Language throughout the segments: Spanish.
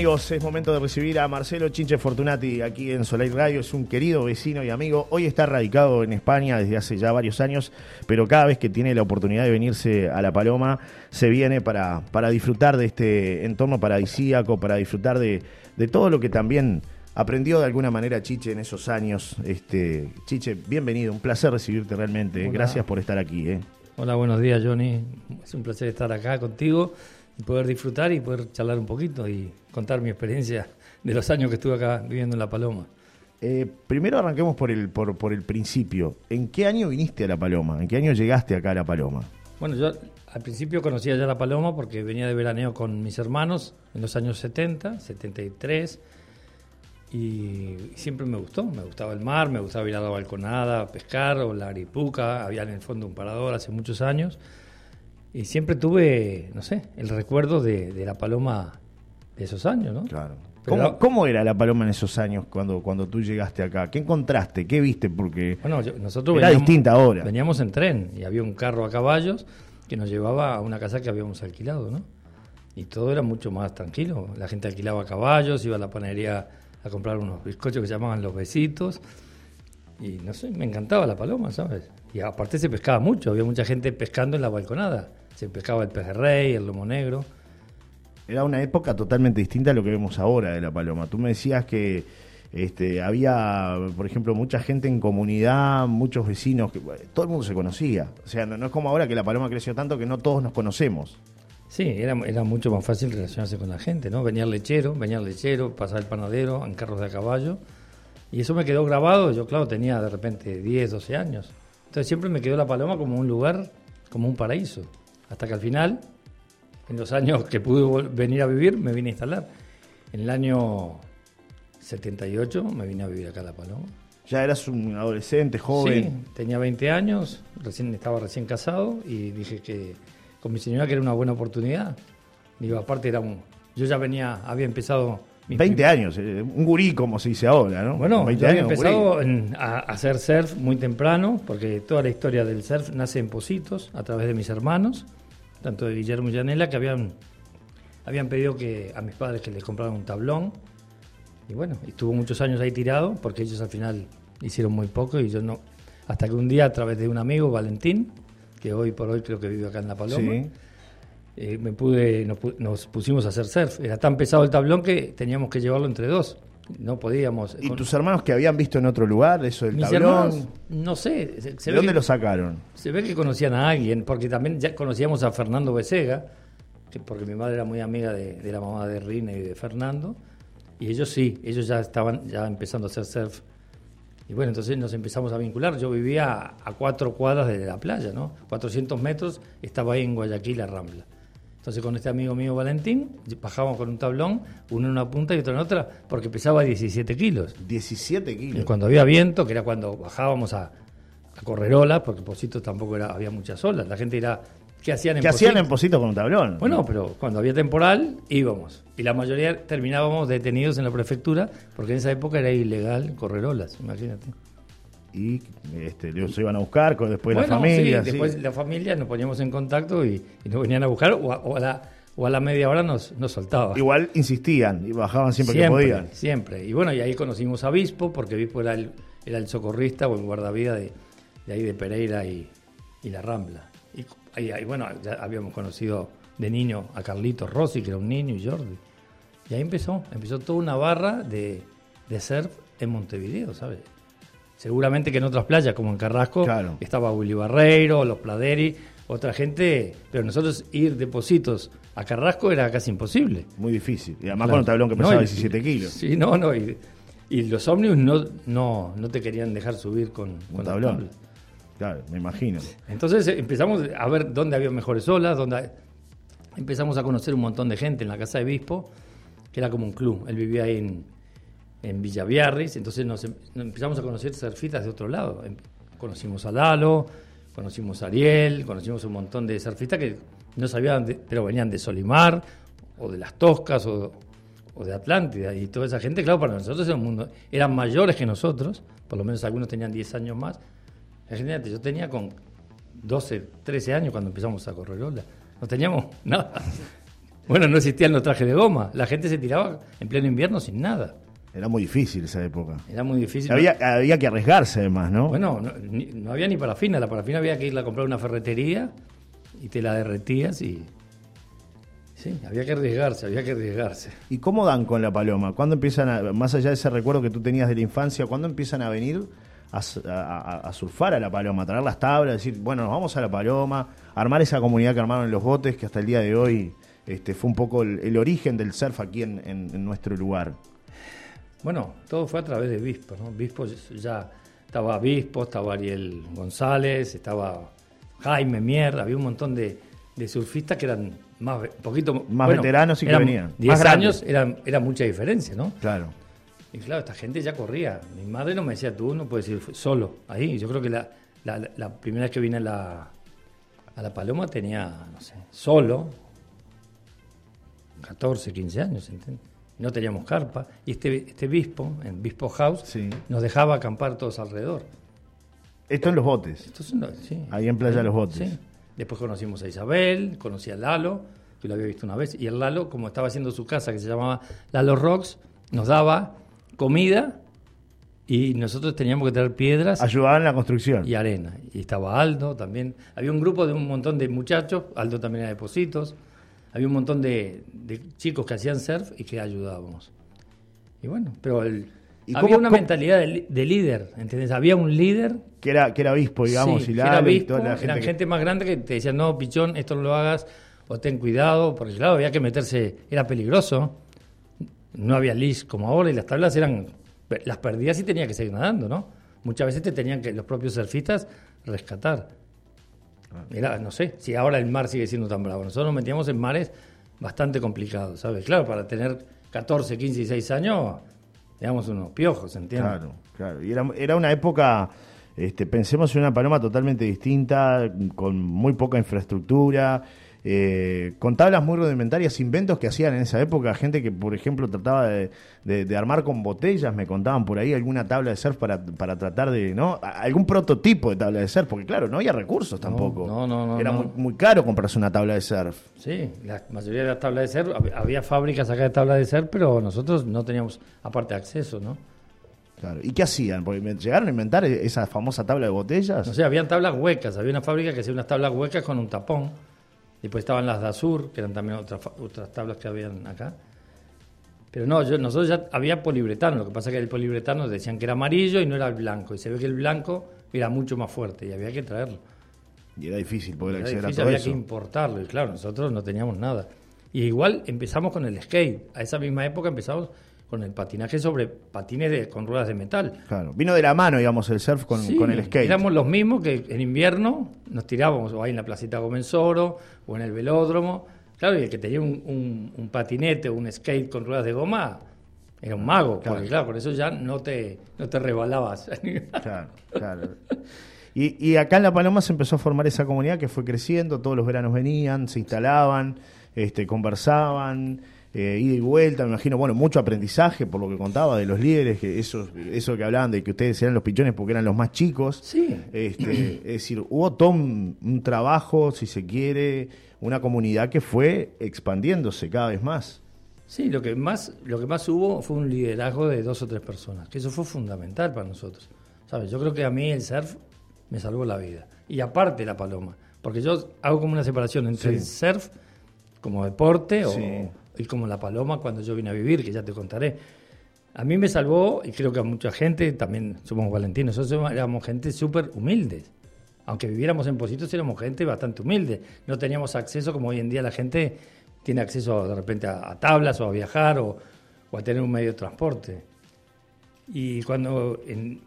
Amigos, es momento de recibir a Marcelo Chinche Fortunati aquí en Soleil Radio. Es un querido vecino y amigo. Hoy está radicado en España desde hace ya varios años, pero cada vez que tiene la oportunidad de venirse a La Paloma, se viene para, para disfrutar de este entorno paradisíaco, para disfrutar de, de todo lo que también aprendió de alguna manera Chiche en esos años. Este, Chiche, bienvenido, un placer recibirte realmente. Gracias por estar aquí. ¿eh? Hola, buenos días, Johnny. Es un placer estar acá contigo y poder disfrutar y poder charlar un poquito y contar mi experiencia de los años que estuve acá viviendo en La Paloma. Eh, primero arranquemos por el, por, por el principio. ¿En qué año viniste a La Paloma? ¿En qué año llegaste acá a La Paloma? Bueno, yo al principio conocía ya La Paloma porque venía de veraneo con mis hermanos en los años 70, 73, y siempre me gustó. Me gustaba el mar, me gustaba ir a la balconada, a pescar o la aripuca. Había en el fondo un parador hace muchos años. Y siempre tuve, no sé, el recuerdo de, de La Paloma de esos años, ¿no? Claro. ¿Cómo, cómo era la paloma en esos años cuando, cuando tú llegaste acá? ¿Qué encontraste? ¿Qué viste? Porque Bueno, yo- nosotros era veníamos, distinta ahora. veníamos en tren y había un carro a caballos que nos llevaba a una casa que habíamos alquilado, ¿no? Y todo era mucho más tranquilo. La gente alquilaba caballos, iba a la panadería a comprar unos bizcochos que se llamaban los besitos. Y no sé, me encantaba la paloma, ¿sabes? Y aparte se pescaba mucho, había mucha gente pescando en la balconada. Se pescaba el pez de rey, el lomo negro. Era una época totalmente distinta a lo que vemos ahora de la paloma. Tú me decías que este, había, por ejemplo, mucha gente en comunidad, muchos vecinos, que todo el mundo se conocía. O sea, no, no es como ahora que la paloma creció tanto que no todos nos conocemos. Sí, era, era mucho más fácil relacionarse con la gente, ¿no? Venía el lechero, venía el lechero, pasaba el panadero en carros de a caballo. Y eso me quedó grabado. Yo, claro, tenía de repente 10, 12 años. Entonces siempre me quedó la paloma como un lugar, como un paraíso. Hasta que al final, en los años que pude venir a vivir, me vine a instalar. En el año 78 me vine a vivir acá a La Paloma. Ya eras un adolescente, joven. Sí, tenía 20 años, recién, estaba recién casado y dije que con mi señora que era una buena oportunidad. Digo, aparte era un... Yo ya venía, había empezado... mis 20 años, eh, un gurí como se dice ahora, ¿no? Bueno, 20 yo había años, empezado en- a, a hacer surf muy temprano, porque toda la historia del surf nace en Positos, a través de mis hermanos, tanto de Guillermo y Yanela, que habían, habían pedido que a mis padres que les compraran un tablón. Y bueno, estuvo muchos años ahí tirado, porque ellos al final hicieron muy poco y yo no. Hasta que un día, a través de un amigo, Valentín, que hoy por hoy creo que vive acá en La Paloma, Sí. Eh, me pude, nos, nos pusimos a hacer surf. Era tan pesado el tablón que teníamos que llevarlo entre dos. No podíamos. ¿Y con- tus hermanos que habían visto en otro lugar eso del mis tablón? hermanos, no sé, se, se ¿De dónde que, lo sacaron? se ve que conocían a alguien, porque también ya conocíamos a Fernando Becega, que porque mi madre era muy amiga de, de la mamá de Rina y de Fernando, y ellos sí, ellos ya estaban ya empezando a hacer surf. Y bueno, entonces nos empezamos a vincular. Yo vivía a, a cuatro cuadras de la playa, ¿no? 400 metros, estaba ahí en Guayaquil, la Rambla. Entonces con este amigo mío Valentín, bajábamos con un tablón, uno en una punta y otro en otra, porque pesaba 17 kilos. 17 Y kilos. cuando había viento, que era cuando bajábamos a, a correr olas, porque Positos tampoco era, había muchas olas. La gente dirá, ¿qué hacían en ¿Qué hacían en? Posito con un tablón? Bueno, pero cuando había temporal, íbamos. Y la mayoría terminábamos detenidos en la prefectura, porque en esa época era ilegal correr olas, imagínate. Y este, los iban a buscar después Bueno, la familia. sí, sí. después la familia nos poníamos en contacto y, y nos venían a buscar, o a, o a la, o a la media hora nos, nos soltaba. Igual insistían y bajaban siempre, que podían. Siempre. Y bueno, y ahí conocimos a Bispo, porque Bispo era el, era el socorrista o el guardavida de, de ahí de Pereira y, y La Rambla. Y, ahí, bueno, ya habíamos conocido de niño a Carlitos Rossi, que era un niño, y Jordi. Y ahí empezó, empezó toda una barra de, de surf en Montevideo, ¿sabes? Seguramente que en otras playas, como en Carrasco, Claro. estaba Willy Barreiro, los Pladeri, otra gente, pero nosotros ir de Positos a Carrasco era casi imposible. Muy difícil. Y además Claro. con un tablón que No, pesaba y- 17 kilos. Sí, no, no. Y, y los ómnibus no, no, no te querían dejar subir con, con la tablón. tabla. Claro, me imagino. Entonces eh, empezamos a ver dónde había mejores olas, dónde empezamos a conocer un montón de gente en la casa de Bispo, que era como un club. Él vivía ahí en, en Villaviarris, entonces nos, em- nos empezamos a conocer surfistas de otro lado. Em- Conocimos a Lalo, conocimos a Ariel, conocimos un montón de surfistas que no sabían, pero venían de Solimar, o de las Toscas, o, o de Atlántida. Y toda esa gente, claro, para nosotros era un mundo. Eran mayores que nosotros, por lo menos algunos tenían 10 años más. Imagínate, yo tenía con 12, 13 años cuando empezamos a correr ola. No teníamos nada. Bueno, no existían los trajes de goma. La gente se tiraba en pleno invierno sin nada. Era muy difícil esa época. Era muy difícil. Había, había que arriesgarse además, ¿no? Bueno, no, ni- no había ni parafina. La parafina había que irla a comprar a una ferretería y te la derretías y... Sí, había que arriesgarse, había que arriesgarse. ¿Y cómo dan con la paloma? ¿Cuándo empiezan a, más allá de ese recuerdo que tú tenías de la infancia, cuándo empiezan a venir a, surfar a la paloma, a traer las tablas, decir, bueno, nos vamos a la paloma, armar esa comunidad que armaron en los botes, que hasta el día de hoy este, fue un poco el, el origen del surf aquí en, en- en nuestro lugar? Bueno, todo fue a través de Bispo, ¿no? Bispo ya estaba Bispo, estaba Ariel González, estaba Jaime Mier, había un montón de, de surfistas que eran más, poquito Más veteranos y que venían, 10 más grandes. años era, era mucha diferencia, ¿no? Claro. Y claro, esta gente ya corría. Mi madre no me decía, tú no puedes ir solo ahí. Yo creo que la, la- la primera vez que vine a la, a la Paloma tenía, no sé, solo 14, 15 años, ¿entiendes? No teníamos carpa. Y este, este Bispo, en Bispo House, Sí. nos dejaba acampar todos alrededor. Esto en los botes. Entonces, no, sí. Ahí en Playa Los Botes. Sí. Después conocimos a Isabel, conocí a Lalo, que lo había visto una vez, y el Lalo, como estaba haciendo su casa, que se llamaba Lalo Rocks, nos daba comida y nosotros teníamos que traer piedras Ayudaban en la construcción. y arena. Y estaba Aldo también. Había un grupo de un montón de muchachos, Aldo también era de Positos, había un montón de, de chicos que hacían surf y que ayudábamos. Y bueno, pero el- ¿Y había cómo- una cómo- mentalidad de, líder, ¿entendés? Había un líder Que era, que era obispo, digamos, Sí, y que era y obispo, toda la gente. eran que- gente más grande que te decían, no, pichón, esto no lo hagas, o ten cuidado, porque claro, había que meterse, era peligroso, no había leash como ahora, y las tablas eran, las perdías y tenía que seguir nadando, ¿no? Muchas veces te tenían que los propios surfistas rescatar. Era, no sé, si ahora el mar sigue siendo tan bravo. Nosotros nos metíamos en mares bastante complicados, ¿sabes? Claro, para tener 14, 15 y 6 años, digamos unos piojos, ¿entiendes? Claro, claro. Y era, era una época, este, pensemos en una paloma totalmente distinta, con muy poca infraestructura, eh, con tablas muy rudimentarias, inventos que hacían en esa época, gente que, por ejemplo, trataba de, de- de armar con botellas, me contaban por ahí alguna tabla de surf para, para tratar de, ¿no? Algún prototipo de tabla de surf, porque claro, no había recursos tampoco. no, no, no, Era no. Muy, muy caro comprarse una tabla de surf. Sí, la mayoría de las tablas de hab- había fábricas acá de tablas de ser, pero nosotros no teníamos, aparte, acceso, ¿no? Claro. ¿Y qué hacían? Porque llegaron a inventar esa famosa tabla de botellas. No sé, habían tablas huecas, había una fábrica que hacía unas tablas huecas con un tapón. Después estaban las de Azur, que eran también otras, otras tablas que habían acá. Pero no, yo, nosotros ya había poliuretano, lo que pasa es que el poliuretano decían que era amarillo y no era el blanco. Y se ve que el blanco era mucho más fuerte y había que traerlo. Y era difícil poder Era acceder difícil, a todo había eso. que importarlo. Y claro, nosotros no teníamos nada. Y igual empezamos con el skate. A esa misma época empezamos con el patinaje sobre patines de, con ruedas de metal. Claro. Vino de la mano, digamos, el surf con, Sí, con el skate. Éramos los mismos que en invierno nos tirábamos o ahí en la placita Gomensoro o en el velódromo. Claro, y el que tenía un, un- un patinete o un skate con ruedas de goma era un mago, Claro. porque claro, por eso ya no te, no te rebalabas. Claro, claro. Y, y acá en La Paloma se empezó a formar esa comunidad que fue creciendo, todos los veranos venían, se instalaban, este, conversaban, eh, ida y vuelta, me imagino, bueno, mucho aprendizaje por lo que contaba de los líderes, que eso, eso que hablaban de que ustedes eran los pichones porque eran los más chicos. Sí. Este, es decir, hubo todo un, un trabajo, si se quiere, una comunidad que fue expandiéndose cada vez más. Sí, lo que más, lo que más hubo fue un liderazgo de dos o tres personas, que eso fue fundamental para nosotros. ¿Sabes? Yo creo que a mí el surf me salvó la vida. Y aparte la paloma, porque yo hago como una separación entre Sí. el surf como deporte o, Y como la paloma cuando yo vine a vivir, que ya te contaré. A mí me salvó, y creo que a mucha gente, también somos valentinos, nosotros éramos gente súper humildes. Aunque viviéramos en Positos, éramos gente bastante humilde. No teníamos acceso como hoy en día la gente tiene acceso de repente a, a tablas o a viajar o, o a tener un medio de transporte. Y cuando en-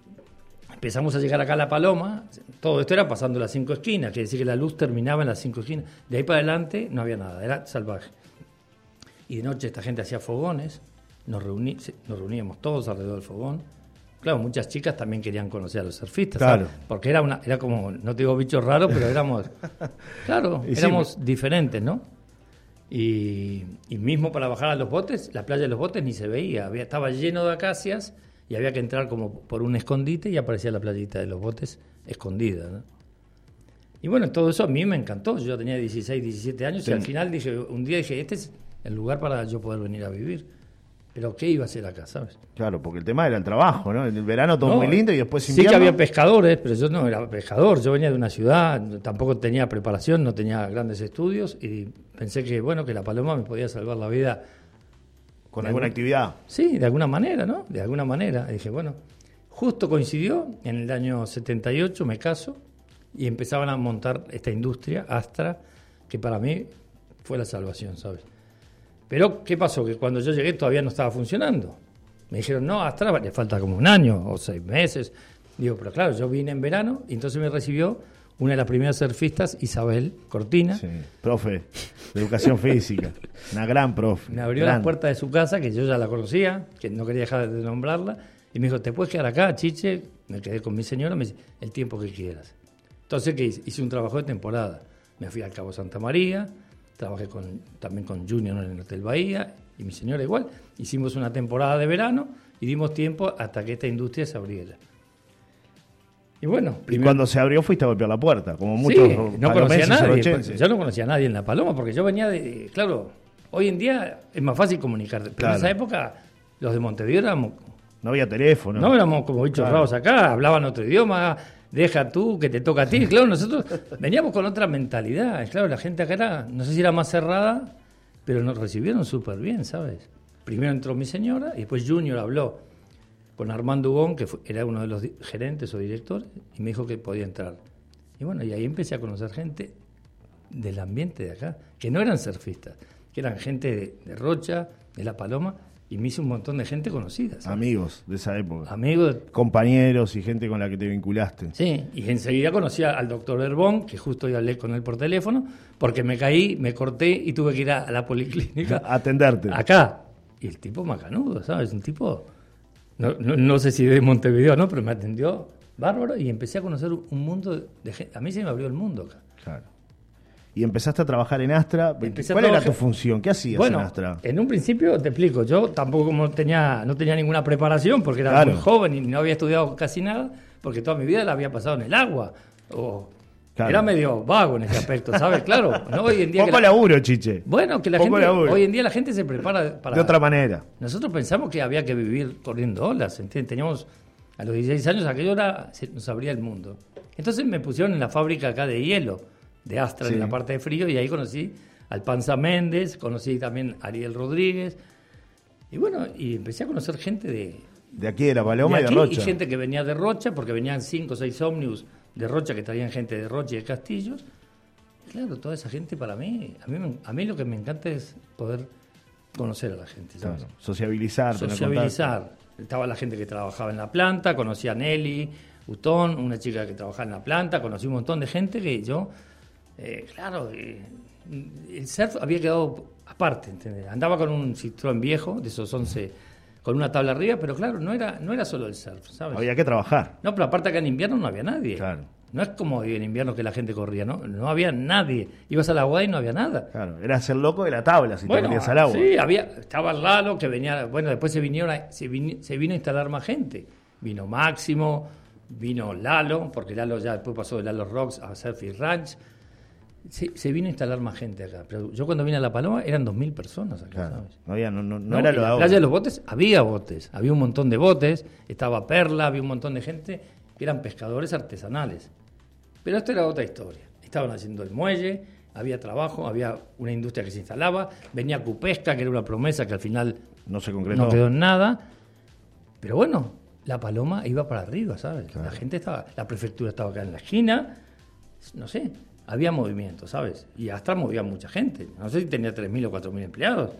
empezamos a llegar acá a La Paloma, todo esto era pasando las cinco esquinas, quiere decir que la luz terminaba en las cinco esquinas. De ahí para adelante no había nada, era salvaje. Y de noche esta gente hacía fogones, nos, reuní- nos reuníamos todos alrededor del fogón. Claro, muchas chicas también querían conocer a los surfistas, Claro. ¿sabes? porque era una, era como, no te digo bichos raros, pero éramos, claro, Y sí, éramos diferentes, ¿no? Y, y mismo para bajar a los botes, la playa de los botes ni se veía, había, estaba lleno de acacias y había que entrar como por un escondite y aparecía la playita de los botes escondida. ¿no? Y bueno, todo eso a mí me encantó. Yo tenía 16, 17 años y Sí. al final dije, un día dije, este es, el lugar para yo poder venir a vivir. Pero ¿qué iba a hacer acá, sabes? Claro, porque el tema era el trabajo, ¿no? En el verano todo No, muy lindo y después Sí invierno. que había pescadores, pero yo no era pescador. Yo venía de una ciudad, tampoco tenía preparación, no tenía grandes estudios y pensé que, bueno, que la paloma me podía salvar la vida. con alguna actividad. Sí, de alguna manera, ¿no? De alguna manera. Y dije, bueno, justo coincidió, en el año 78 me caso y empezaban a montar esta industria, Astra, que para mí fue la salvación, ¿sabes? Pero, ¿qué pasó? Que cuando yo llegué todavía no estaba funcionando. Me dijeron, no, Astra le falta como un año o seis meses. Digo, pero claro, yo vine en verano y entonces me recibió una de las primeras surfistas, Isabel Cortina. Sí, profe de educación física. Una gran profe. Me abrió las puertas de su casa, que yo ya la conocía, que no quería dejar de nombrarla, y me dijo, ¿te puedes quedar acá, Chiche? Me quedé con mi señora, me dice, el tiempo que quieras. Entonces, ¿qué hice? Hice un trabajo de temporada. Me fui al Cabo Santa María, trabajé con, también con Junior en el Hotel Bahía, y mi señora igual. Hicimos una temporada de verano y dimos tiempo hasta que esta industria se abriera. Y bueno, Y primero- cuando se abrió fuiste a golpear la puerta, como muchos Sí, no conocía a nadie. Yo no conocía a nadie en La Paloma porque yo venía de. Claro, hoy en día es más fácil comunicarte. Pero Claro. en esa época, los de Montevideo éramos. No había teléfono. No, éramos como bichos Claro. raros acá, hablaban otro idioma, deja tú, que te toca a ti. Claro, nosotros veníamos con otra mentalidad. Claro, la gente acá era, no sé si era más cerrada, pero nos recibieron súper bien, ¿sabes? Primero entró mi señora y después Junior habló con Armando Hugón, que era uno de los gerentes o directores, y me dijo que podía entrar. Y bueno, y ahí empecé a conocer gente del ambiente de acá, que no eran surfistas, que eran gente de Rocha, de La Paloma, y me hice un montón de gente conocida. ¿sabes? Amigos de esa época. Amigos, Compañeros y gente con la que te vinculaste. Sí, y enseguida conocí al doctor Herbón, que justo hoy hablé con él por teléfono, porque me caí, me corté y tuve que ir a, a la policlínica. Atenderte. Acá. Y el tipo macanudo, ¿sabes? Un tipo, no, no, no sé si de Montevideo, ¿no? Pero me atendió bárbaro y empecé a conocer un mundo de gente. A mí se me abrió el mundo acá. Claro. Y empezaste a trabajar en Astra. Empecé ¿Cuál era tu función? ¿Qué hacías Bueno, en Astra? en un principio te explico, yo tampoco como tenía, no tenía ninguna preparación porque era Claro. muy joven y no había estudiado casi nada, porque toda mi vida la había pasado en el agua. O Claro. Era medio vago en ese aspecto, ¿sabes? Claro, ¿no? Hoy en día que Poco la- laburo, chiche. Bueno, que la Poco gente, laburo. hoy en día la gente se prepara para... De otra manera. Nosotros pensamos que había que vivir corriendo olas, ¿entiendes? Teníamos, a los 16 años, aquello era, se nos abría el mundo. Entonces me pusieron en la fábrica acá de hielo, de Astra, Sí. en la parte de frío, y ahí conocí al Panza Méndez, conocí también a Ariel Rodríguez, y bueno, y empecé a conocer gente de, De aquí de la Paloma de y de aquí, Rocha. y gente que venía de Rocha, porque venían cinco o seis ómnibus de Rocha que traían gente de Rocha y de Castillos. Claro, toda esa gente para mí, a mí, a mí lo que me encanta es poder conocer a la gente. ¿sabes? Claro, Sociabilizar, Sociabilizar. Estaba la gente que trabajaba en la planta, conocí a Nelly, Utón, una chica que trabajaba en la planta, conocí un montón de gente que yo, eh, claro, eh, el surf había quedado aparte, ¿entendés? Andaba con un Citroën viejo, de esos 11, con una tabla arriba, pero claro, no era, no era solo el surf, ¿sabes? Había que trabajar. No, pero aparte acá en invierno no había nadie. Claro. No es como en invierno que la gente corría, ¿no? No había nadie. Ibas a la agua y no había nada. Claro, era ser loco de la tabla si te metías al agua. Sí, había, estaba Lalo que venía, bueno, después se vinieron, se vino a instalar más gente. Vino Máximo, vino Lalo, porque Lalo ya después pasó de Lalo Rocks a Surfy Ranch. Se, se vino a instalar más gente acá. Pero yo cuando vine a La Paloma eran 2.000 personas acá, Claro. ¿sabes? No, había, no, no- no No, era en lo de la playa de los botes había botes, había un montón de botes, estaba Perla, había un montón de gente que eran pescadores artesanales. Pero esto era otra historia. Estaban haciendo el muelle, había trabajo, había una industria que se instalaba, venía Cupesca, que era una promesa que al final No se concretó. no quedó en nada. Pero bueno, la paloma iba para arriba, ¿sabes? La gente estaba, la prefectura estaba acá en la esquina, no sé, había movimiento, ¿sabes? Y Astra movía mucha gente. No sé si tenía 3.000 o 4.000 empleados.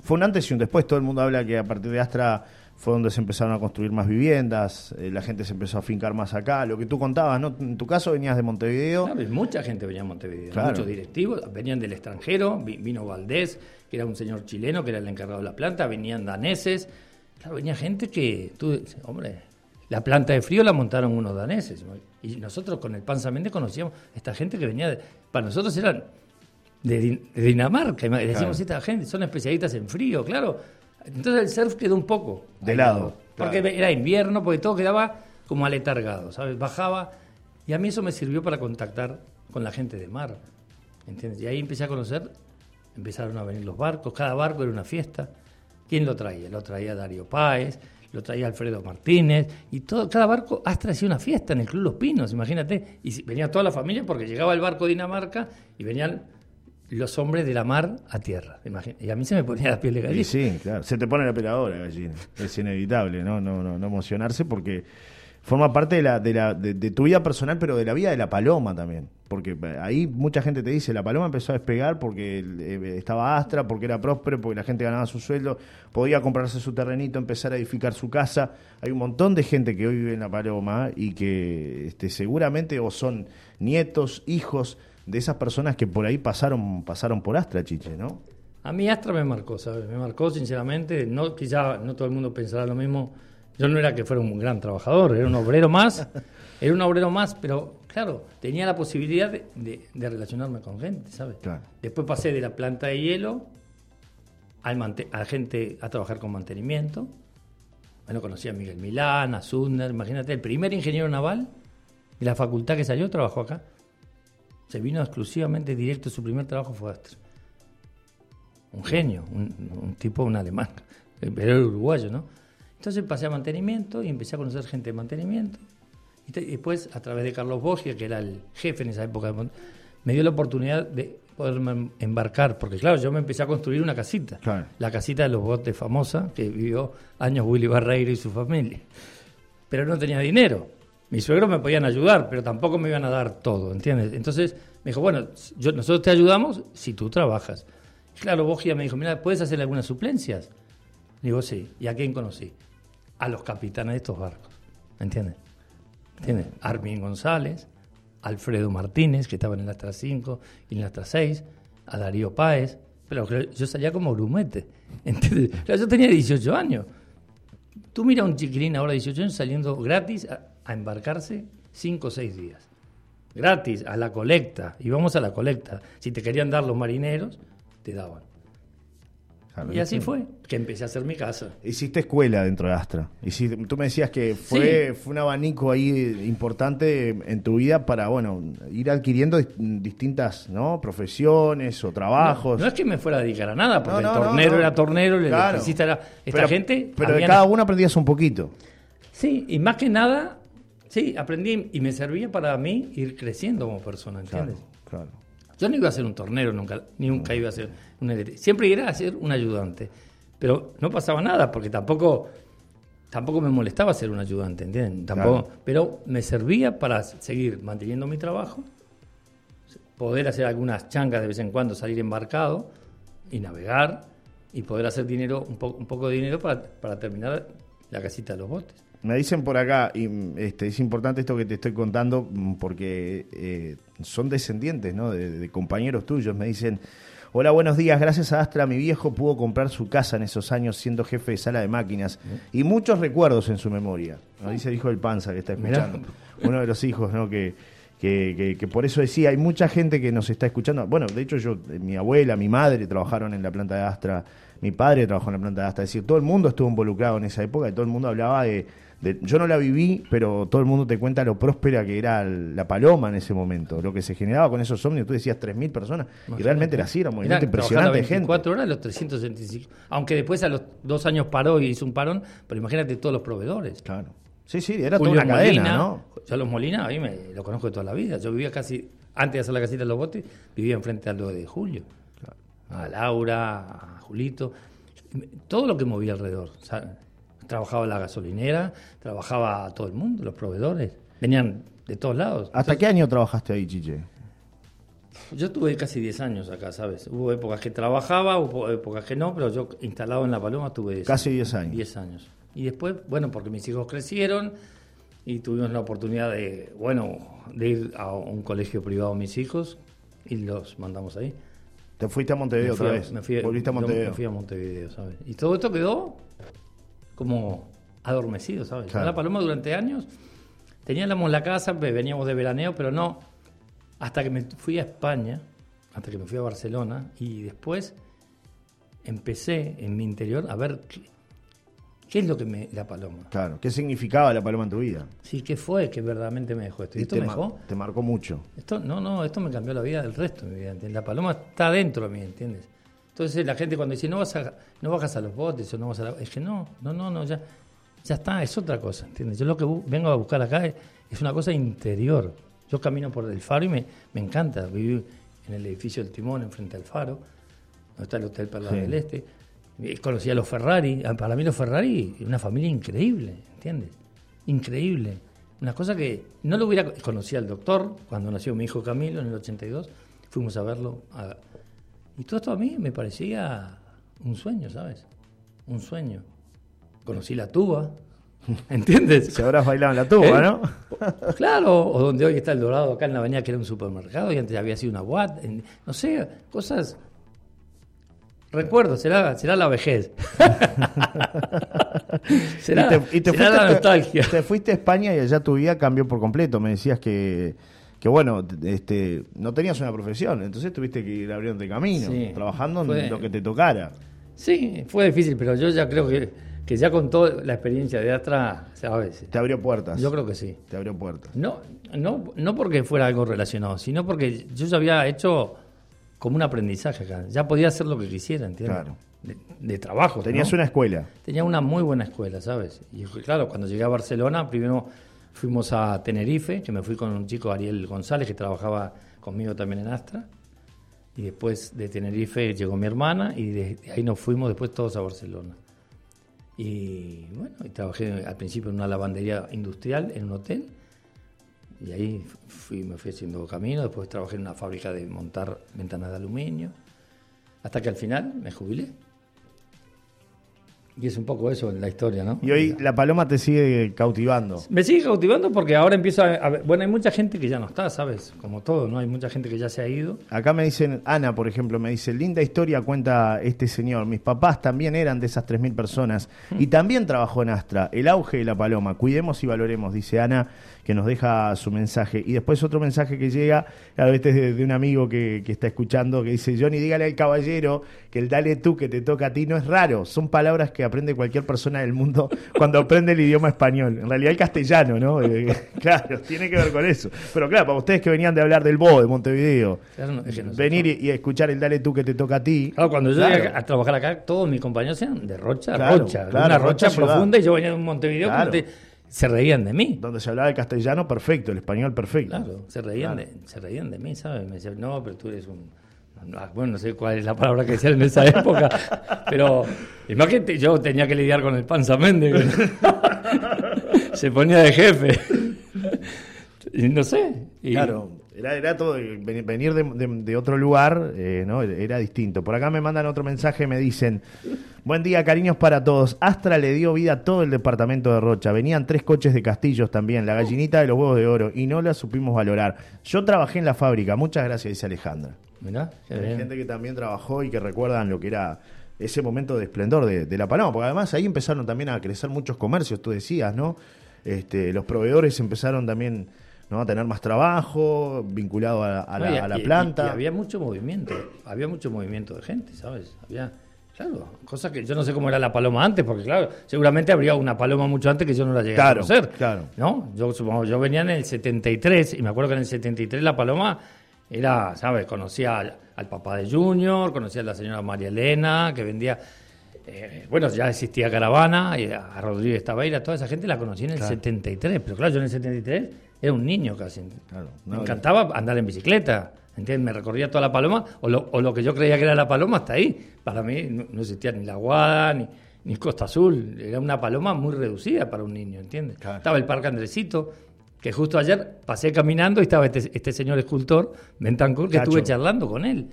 Fue un antes y un después. Todo el mundo habla que a partir de Astra fue donde se empezaron a construir más viviendas, eh, la gente se empezó a fincar más acá. Lo que tú contabas, ¿no? En tu caso venías de Montevideo. Claro, mucha gente venía a Montevideo, Claro. muchos directivos, venían del extranjero, vi- vino Valdés, que era un señor chileno, que era el encargado de la planta, venían daneses, claro, venía gente que, tú, hombre, la planta de frío la montaron unos daneses, ¿no? y nosotros con el Panza Méndez conocíamos esta gente que venía, de- para nosotros eran de, Din- de Dinamarca, y decimos, esta gente son especialistas en frío, claro, entonces el surf quedó un poco De lado, porque claro. era invierno, porque todo quedaba como aletargado, ¿sabes? Bajaba y a mí eso me sirvió para contactar con la gente de mar, ¿entiendes? Y ahí empecé a conocer empezaron a venir los barcos, cada barco era una fiesta. ¿Quién lo traía? Lo traía Darío Páez, lo traía Alfredo Martínez, y todo, cada barco hasta hacía una fiesta en el Club Los Pinos, imagínate. Y venía toda la familia porque llegaba el barco de Dinamarca y venían los hombres de la mar a tierra. imagina- Y a mí se me ponía la piel de gallina. sí, claro. Se te pone la peladora, gallina. Es inevitable, ¿no? No, no, no emocionarse porque forma parte de, la, de, la, de, tu vida personal, pero de la vida de la paloma también. Porque eh, ahí mucha gente te dice, la paloma empezó a despegar porque eh, estaba Astra, porque era próspero, porque la gente ganaba su sueldo, podía comprarse su terrenito, empezar a edificar su casa. Hay un montón de gente que hoy vive en la paloma y que este, seguramente o son nietos, hijos de esas personas que por ahí pasaron, pasaron por Astra, Chiche, ¿no? A mí Astra me marcó, ¿sabes? Me marcó sinceramente, no quizá no todo el mundo pensará lo mismo. Yo no era que fuera un gran trabajador, era un obrero más, era un obrero más, pero claro, tenía la posibilidad de, de- de relacionarme con gente, ¿sabes? Claro. Después pasé de la planta de hielo al a gente a trabajar con mantenimiento. Bueno, conocí a Miguel Milán, a Sundner, imagínate, el primer ingeniero naval de la facultad que salió trabajó acá. Se vino exclusivamente directo, su primer trabajo fue Astra un genio, un, un tipo, un alemán, pero era uruguayo, ¿no? Entonces pasé a mantenimiento y empecé a conocer gente de mantenimiento. Y, te- y después, a través de Carlos Bogia, que era el jefe en esa época, me dio la oportunidad de poderme embarcar, porque claro, yo me empecé a construir una casita, Claro. la casita de los botes famosa, que vivió años Willy Barreiro y su familia. Pero no tenía dinero. Mis suegros me podían ayudar, pero tampoco me iban a dar todo, ¿entiendes? Entonces me dijo, bueno, yo, nosotros te ayudamos si tú trabajas. Claro, Bogia me dijo, mira, ¿puedes hacer algunas suplencias? Digo, sí. ¿Y a quién conocí? A los capitanes de estos barcos. ¿Me entiendes? ¿Entiendes? Armin González, Alfredo Martínez, que estaba en el Astra 5 y en el Astra 6, a Darío Páez. Pero yo salía como grumete. ¿entiendes? Yo tenía 18 años. Tú mira a un chiquilín ahora de 18 años saliendo gratis a, a embarcarse 5 o 6 días. Gratis, a la colecta. Y vamos a la colecta. Si te querían dar los marineros, te daban. Claro, Y así fue, que empecé a hacer mi casa. Hiciste escuela dentro de Astra. Hiciste- tú me decías que fue, fue un abanico ahí importante en tu vida para, bueno, ir adquiriendo dis- distintas, ¿no? Profesiones o trabajos. No es que me fuera a dedicar a nada, porque No, no, el tornero no. era tornero, el Claro. electricista era... Esta pero, gente... Pero de cada uno aprendías un poquito. Sí, y más que nada, sí, aprendí y me servía para mí ir creciendo como persona, ¿entiendes? Claro. Yo no iba a ser un tornero nunca, ni nunca iba a ser un electric- Siempre iba a ser un ayudante. Pero no pasaba nada, porque tampoco, tampoco me molestaba ser un ayudante, ¿entienden? Tampoco, Claro. Pero me servía para seguir manteniendo mi trabajo, poder hacer algunas changas de vez en cuando, salir embarcado y navegar, y poder hacer dinero, un, po- un poco de dinero para, para terminar la casita de los botes. Me dicen por acá, y mm, este, es importante esto que te estoy contando, mm, porque eh, son descendientes ¿no? de, de compañeros tuyos. Me dicen, hola, buenos días, gracias a Astra mi viejo pudo comprar su casa en esos años siendo jefe de sala de máquinas y muchos recuerdos en su memoria. Nos dice el hijo del Panza que está Mirá. escuchando. Uno de los hijos, ¿no? Que, que, que- que por eso decía, hay mucha gente que nos está escuchando. Bueno, de hecho yo, eh, mi abuela, mi madre trabajaron en la planta de Astra, mi padre trabajó en la planta de Astra, es decir, todo el mundo estuvo involucrado en esa época y todo el mundo hablaba de, de- yo no la viví, pero todo el mundo te cuenta lo próspera que era la paloma en ese momento, lo que se generaba con esos ómnibus, tú decías 3.000 personas, y realmente era así, era un movimiento Mirá, impresionante de gente. 24 horas los 365. Aunque después a los dos años paró y hizo un parón, pero imagínate todos los proveedores. Claro. Sí, sí, era Julio toda una cadena, Molina, ¿no? Yo a los Molina, a mí me lo conozco de toda la vida. Yo vivía casi, antes de hacer la casita de los botes, vivía enfrente al 2 de Julio. A Laura, a Julito, todo lo que movía alrededor. Trabajaba la gasolinera, trabajaba todo el mundo, los proveedores. Venían de todos lados. ¿Hasta qué año trabajaste ahí, Chiche? Yo tuve casi 10 años acá, ¿sabes? Hubo épocas que trabajaba, hubo épocas que no, pero yo instalado en La Paloma tuve 10 Casi 10 años. 10 años. Y después, bueno, porque mis hijos crecieron y tuvimos la oportunidad de, bueno, de ir a un colegio privado mis hijos y los mandamos ahí. Te fuiste a Montevideo otra vez. me fui a- Volviste a yo Montevideo. Me fui a Montevideo, ¿sabes? Y todo esto quedó como adormecido, ¿sabes? Claro. La Paloma durante años teníamos la casa, ve- veníamos de veraneo, pero no. Hasta que me fui a España, hasta que me fui a Barcelona, y después empecé en mi interior a ver qué, qué es lo que me. La Paloma. Claro. ¿Qué significaba la paloma en tu vida? Sí, ¿qué fue que verdaderamente me dejó esto? ¿Y esto te, me dejó? te marcó mucho. Esto, no, no, esto me cambió la vida del resto de mi vida. ¿entiendes? La paloma está dentro de mí, ¿entiendes? Entonces la gente cuando dice, no, vas a, no bajas a los botes o no vas a la... Es que no, no, no, no, ya, ya está, es otra cosa, ¿entiendes? Yo lo que vengo a buscar acá es, es, una cosa interior. Yo camino por el faro y me, me encanta vivir en el edificio del Timón, enfrente al faro, donde está el Hotel Perla sí. del Este. Conocí a los Ferrari, ah, para mí los Ferrari, una familia increíble, ¿entiendes? Increíble. Una cosa que no lo hubiera... Conocí al doctor cuando nació mi hijo Camilo en el 82, fuimos a verlo. A, y todo esto a mí me parecía un sueño, ¿sabes? Un sueño. Conocí la tuba, ¿entiendes? Si habrás bailado en la tuba, ¿Eh? ¿no? claro, o donde hoy está el Dorado, acá en la avenida, que era un supermercado, y antes había sido una boat, no sé, cosas... Recuerdo, será, será la vejez. será, y te, y te será fuiste, la nostalgia. Te fuiste a España y allá tu vida cambió por completo. Me decías que que bueno, este, no tenías una profesión, entonces tuviste que ir abriendo camino, sí, trabajando fue, en lo que te tocara. Sí, fue difícil, pero yo ya creo que, que ya con toda la experiencia de atrás, ¿sabes? Te abrió puertas. Yo creo que sí. Te abrió puertas. No, no, no porque fuera algo relacionado, sino porque yo ya había hecho como un aprendizaje acá. Ya podía hacer lo que quisiera, ¿entiendes? Claro. De, de trabajo. Tenías ¿no? una escuela. Tenía una muy buena escuela, ¿sabes? Y claro, cuando llegué a Barcelona, primero Fuimos a Tenerife, que me fui con un chico, Ariel González, que trabajaba conmigo también en Astra. Y después de Tenerife llegó mi hermana y de, ahí nos fuimos después todos a Barcelona. Y bueno, y trabajé al principio en una lavandería industrial, en un hotel. Y ahí fui, me fui haciendo camino. Después trabajé en una fábrica de montar ventanas de aluminio. Hasta que al final me jubilé. Y es un poco eso en la historia, ¿no? Y hoy la paloma te sigue cautivando. Me sigue cautivando porque ahora empiezo a, a ver, bueno, hay mucha gente que ya no está, ¿sabes? Como todo, ¿no? Hay mucha gente que ya se ha ido. Acá me dicen, Ana, por ejemplo, me dice, linda historia cuenta este señor. Mis papás también eran de esas 3.000 personas y también trabajó en Astra. El auge de la paloma. Cuidemos y valoremos, dice Ana, que nos deja su mensaje. Y después otro mensaje que llega, a veces de, de un amigo que, que está escuchando, que dice, Johnny, dígale al caballero que el dale tú que te toca a ti no es raro. Son palabras que aprende cualquier persona del mundo cuando aprende el idioma español. En realidad el castellano, ¿no? Eh, claro, tiene que ver con eso. Pero claro, para ustedes que venían de hablar del BO de Montevideo, no, no venir y, y escuchar el dale tú que te toca a ti. Claro, cuando yo Claro. llegué a trabajar acá, todos mis compañeros eran de Rocha, Claro, Rocha, claro, una Rocha profunda y yo venía de un Montevideo como te- se reían de mí. Donde se hablaba el castellano perfecto, el español perfecto. Claro, se reían, Claro. de, se reían de mí, ¿sabes? Me decían, no, pero tú eres un... no, Bueno, no sé cuál es la palabra que decían en esa época, pero imagínate, yo tenía que lidiar con el Panza Méndez. se ponía de jefe. Y no sé. y- Claro, era, era todo, ven- venir de, de- de otro lugar, eh, ¿no? Era distinto. Por acá me mandan otro mensaje, me dicen, buen día, cariños para todos. Astra le dio vida a todo el departamento de Rocha. Venían tres coches de castillos también, la gallinita de los huevos de oro, y no la supimos valorar. Yo trabajé en la fábrica, muchas gracias, dice Alejandra. Qué Hay bien. gente que también trabajó y que recuerdan lo que era ese momento de esplendor de, de la Paloma, porque además ahí empezaron también a crecer muchos comercios, tú decías, ¿no? Este, los proveedores empezaron también ¿no? a tener más trabajo vinculado a, a la, No, y- a la y- planta. Y, había mucho movimiento, había mucho movimiento de gente, ¿sabes? Había, claro, cosas que yo no sé cómo era la paloma antes, porque claro, seguramente habría una paloma mucho antes que yo no la llegué Claro, a conocer. claro. ¿No? Yo supongo, yo venía en el 73 y me acuerdo que en el 73 la paloma era, ¿sabes? Conocía al, al papá de Junior, conocía a la señora María Elena, que vendía. eh, bueno, ya existía Caravana, y a Rodríguez Tabeira, toda esa gente la conocí en el 73, pero claro, yo en el 73 era un niño casi. Claro, Me encantaba andar en bicicleta. ¿Entiendes? Me recorría toda la paloma, o lo, o lo que yo creía que era la paloma hasta ahí. Para mí no, no existía ni la Guada, ni, ni Costa Azul. Era una paloma muy reducida para un niño, ¿entiendes? Claro. Estaba el Parque Andresito, que justo ayer pasé caminando y estaba este, este señor escultor, Bentancur, que Cacho. estuve charlando con él.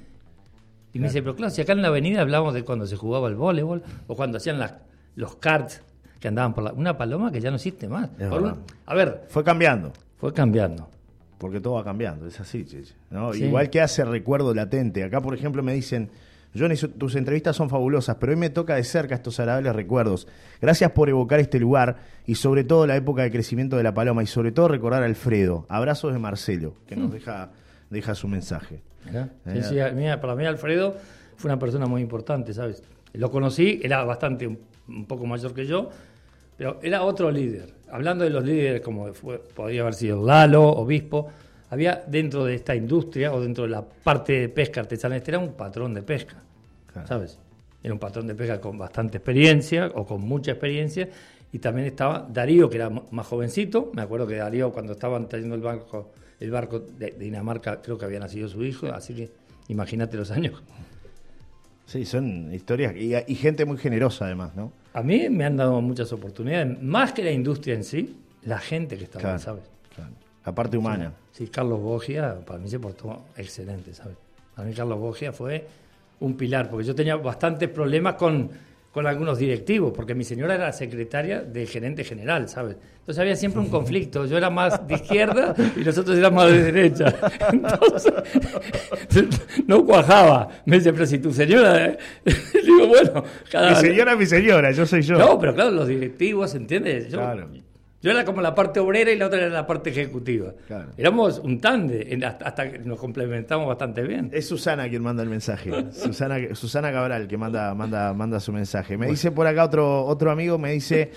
Y me dice, pero claro, si acá en la avenida hablamos de cuando se jugaba el voleibol, o cuando hacían las, los karts que andaban por la... Una paloma que ya no existe más. Por un- a ver, Fue cambiando, fue cambiando. porque todo va cambiando, es así, Cheche, ¿no? Sí. Igual que hace recuerdo latente. Acá, por ejemplo, me dicen, Johnny, tus entrevistas son fabulosas, pero hoy me toca de cerca estos agradables recuerdos. Gracias por evocar este lugar y sobre todo la época de crecimiento de la paloma y sobre todo recordar a Alfredo. Abrazos de Marcelo, que Mm. nos deja, deja su mensaje. Mirá. Sí, sí, a mí- para mí Alfredo fue una persona muy importante, ¿sabes? Lo conocí, era bastante un poco mayor que yo, pero era otro líder. Hablando de los líderes como fue, podría haber sido Lalo, Obispo, había dentro de esta industria o dentro de la parte de pesca artesanal, este era un patrón de pesca. ¿sabes? Era un patrón de pesca con bastante experiencia o con mucha experiencia. Y también estaba Darío, que era más jovencito. Me acuerdo que Darío, cuando estaban trayendo el barco, el barco de Dinamarca, creo que había nacido su hijo. Así que imagínate los años. Sí, son historias y, gente muy generosa además, ¿no? A mí me han dado muchas oportunidades, más que la industria en sí, la gente que estaba, ¿sabes? Claro. La parte humana. Sí, Carlos Bogia para mí se portó excelente, ¿sabes? Para mí Carlos Bogia fue un pilar, porque yo tenía bastantes problemas con con algunos directivos, porque mi señora era secretaria de gerente general, ¿sabes? Entonces había siempre un conflicto. Yo era más de izquierda y nosotros éramos de derecha. Entonces, no cuajaba. Me dice, pero si tu señora. Digo, bueno, cada. Mi señora es mi señora, yo soy yo. No, pero claro, los directivos, ¿entiendes? claro. Yo era como la parte obrera y la otra era la parte ejecutiva. Éramos un tande, hasta que nos complementamos bastante bien. Es Susana quien manda el mensaje. Susana, Susana Cabral que manda, manda, manda su mensaje. Me dice por acá otro, otro amigo, me dice,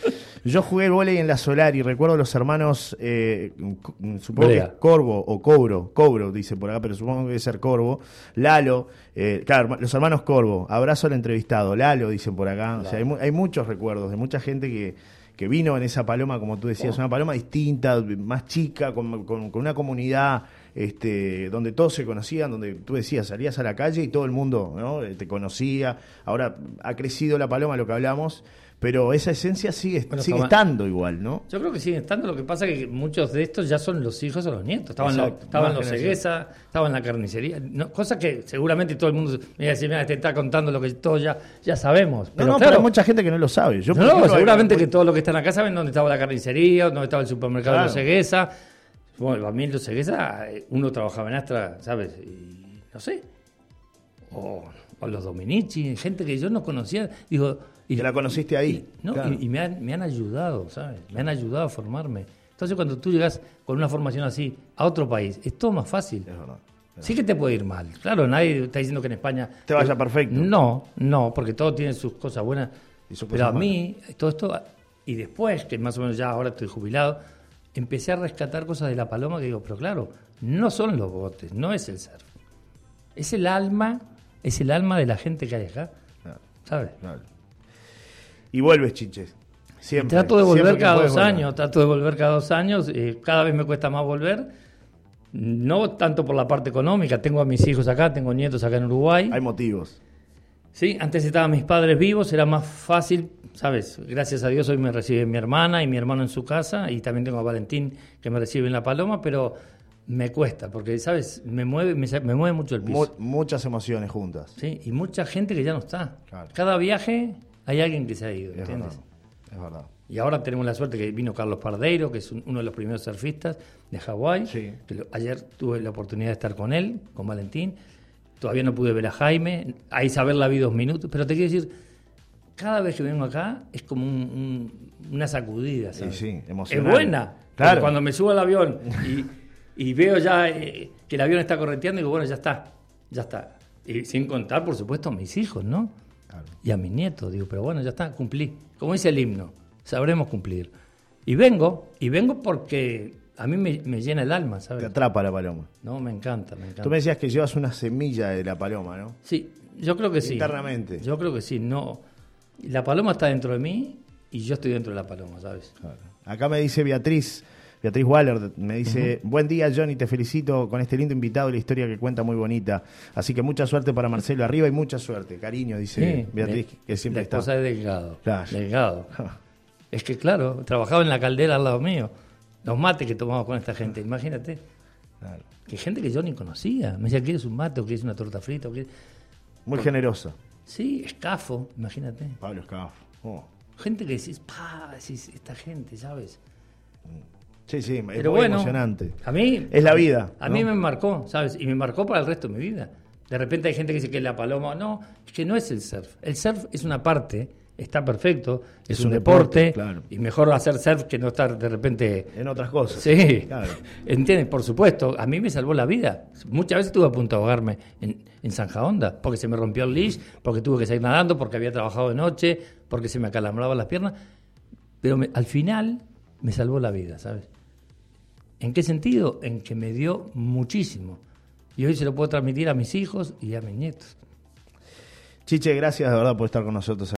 yo jugué el volei en la Solar y recuerdo los hermanos, eh, supongo que Corvo o Cobro, Cobro dice por acá, pero supongo que debe ser Corvo, Lalo, eh, claro, los hermanos Corvo, abrazo al entrevistado, Lalo dicen por acá. O sea, hay, hay muchos recuerdos de mucha gente que que vino en esa paloma, como tú decías, una paloma distinta, más chica, con, con, una comunidad este, donde todos se conocían, donde tú decías, salías a la calle y todo el mundo ¿no? te conocía. Ahora ha crecido la paloma, lo que hablamos, pero esa esencia sigue, sigue estando igual, ¿no? Yo creo que sigue estando, lo que pasa es que muchos de estos ya son los hijos o los nietos, estaban, estaban los ceguesa, estaban la carnicería, no, cosa que seguramente todo el mundo me dice, mira, te está contando lo que todos ya, ya sabemos. Pero no, pero hay mucha gente que no lo sabe. Yo no, seguramente que todos los que están acá saben dónde estaba la carnicería, dónde estaba el supermercado de los ceguesa. Bueno, a mí los ceguesa, uno trabajaba en Astra, ¿sabes? Y no sé. O, o los Dominici, gente que yo no conocía. Digo, y la conociste ahí. Y, me, han, ayudado, ¿sabes? Me han ayudado a formarme. Entonces, cuando tú llegas con una formación así a otro país, es todo más fácil. Es verdad. Sí que te puede ir mal. Claro, nadie está diciendo que en España... Te vaya perfecto. No, no, porque todo tiene sus cosas buenas. pero a mí, todo esto... Y después, que más o menos ya ahora estoy jubilado, empecé a rescatar cosas de la paloma que digo, pero claro, no son los botes, no es el surf. Es el alma, es el alma de la gente que hay acá. ¿Sabes? Y vuelves, chiches. Siempre. Trato de volver cada dos años, trato de volver cada dos años. Eh, cada vez me cuesta más volver. No tanto por la parte económica. Tengo a mis hijos acá, tengo nietos acá en Uruguay. Hay motivos. Sí, antes estaban mis padres vivos, era más fácil, ¿sabes? Gracias a Dios hoy me recibe mi hermana y mi hermano en su casa y también tengo a Valentín que me recibe en La Paloma, pero me cuesta porque, ¿sabes? Me mueve, me, mueve mucho el piso. muchas emociones juntas. Sí, y mucha gente que ya no está. Cada viaje hay alguien que se ha ido, ¿entiendes? es verdad. Y ahora tenemos la suerte que vino Carlos Pardeiro, que es uno de los primeros surfistas de Hawái. Sí. ayer tuve la oportunidad de estar con él, con Valentín. Todavía no pude ver a Jaime. A Isabel la vi dos minutos. Pero te quiero decir, cada vez que vengo acá es como una sacudida. ¿sabes? Sí, sí. Es buena. Claro. Cuando me subo al avión y, veo ya eh, que el avión está correteando, digo, bueno, ya está. Ya está. Y sin contar, por supuesto, a mis hijos, ¿no? Y a mis nietos, digo, pero bueno, ya está, cumplí. Como dice el himno, sabremos cumplir. Y vengo, y vengo porque a mí me, llena el alma, ¿sabes? Te atrapa la paloma. No, me encanta, me encanta. Tú me decías que llevas una semilla de la paloma, ¿no? Sí, yo creo que sí. Internamente. Yo creo que sí, no. La paloma está dentro de mí y yo estoy dentro de la paloma, ¿sabes? Acá me dice Beatriz, Beatriz Waller me dice, buen día Johnny, te felicito con este lindo invitado y la historia que cuenta muy bonita. Así que mucha suerte para Marcelo arriba y mucha suerte, cariño, dice Beatriz, que siempre está. Cosa de Delgado. Delgado. es que claro, trabajaba en la caldera al lado mío. Los mates que tomamos con esta gente, imagínate. Que gente que yo ni conocía. Me decía, ¿quieres un mate o quieres una torta frita? Muy generosa. Sí, escafo, imagínate. Pablo Escafo. Oh. Gente que decís, pa, decís, esta gente, ¿sabes? Sí, sí, es Pero muy emocionante. A mí. Es la vida. A, mí me marcó, ¿sabes? Y me marcó para el resto de mi vida. De repente hay gente que dice que la paloma. No, es que no es el surf. El surf es una parte, está perfecto, es, un, deporte. claro. Y mejor hacer surf que no estar de repente. En otras cosas. Sí. Claro. ¿Entiendes? Por supuesto. A mí me salvó la vida. Muchas veces estuve a punto de ahogarme en, en Zanja Honda, porque se me rompió el leash, porque tuve que seguir nadando, porque había trabajado de noche, porque se me acalambraban las piernas. Pero al final me salvó la vida, ¿sabes? ¿En qué sentido? En que me dio muchísimo. Y hoy se lo puedo transmitir a mis hijos y a mis nietos. Chiche, gracias de verdad por estar con nosotros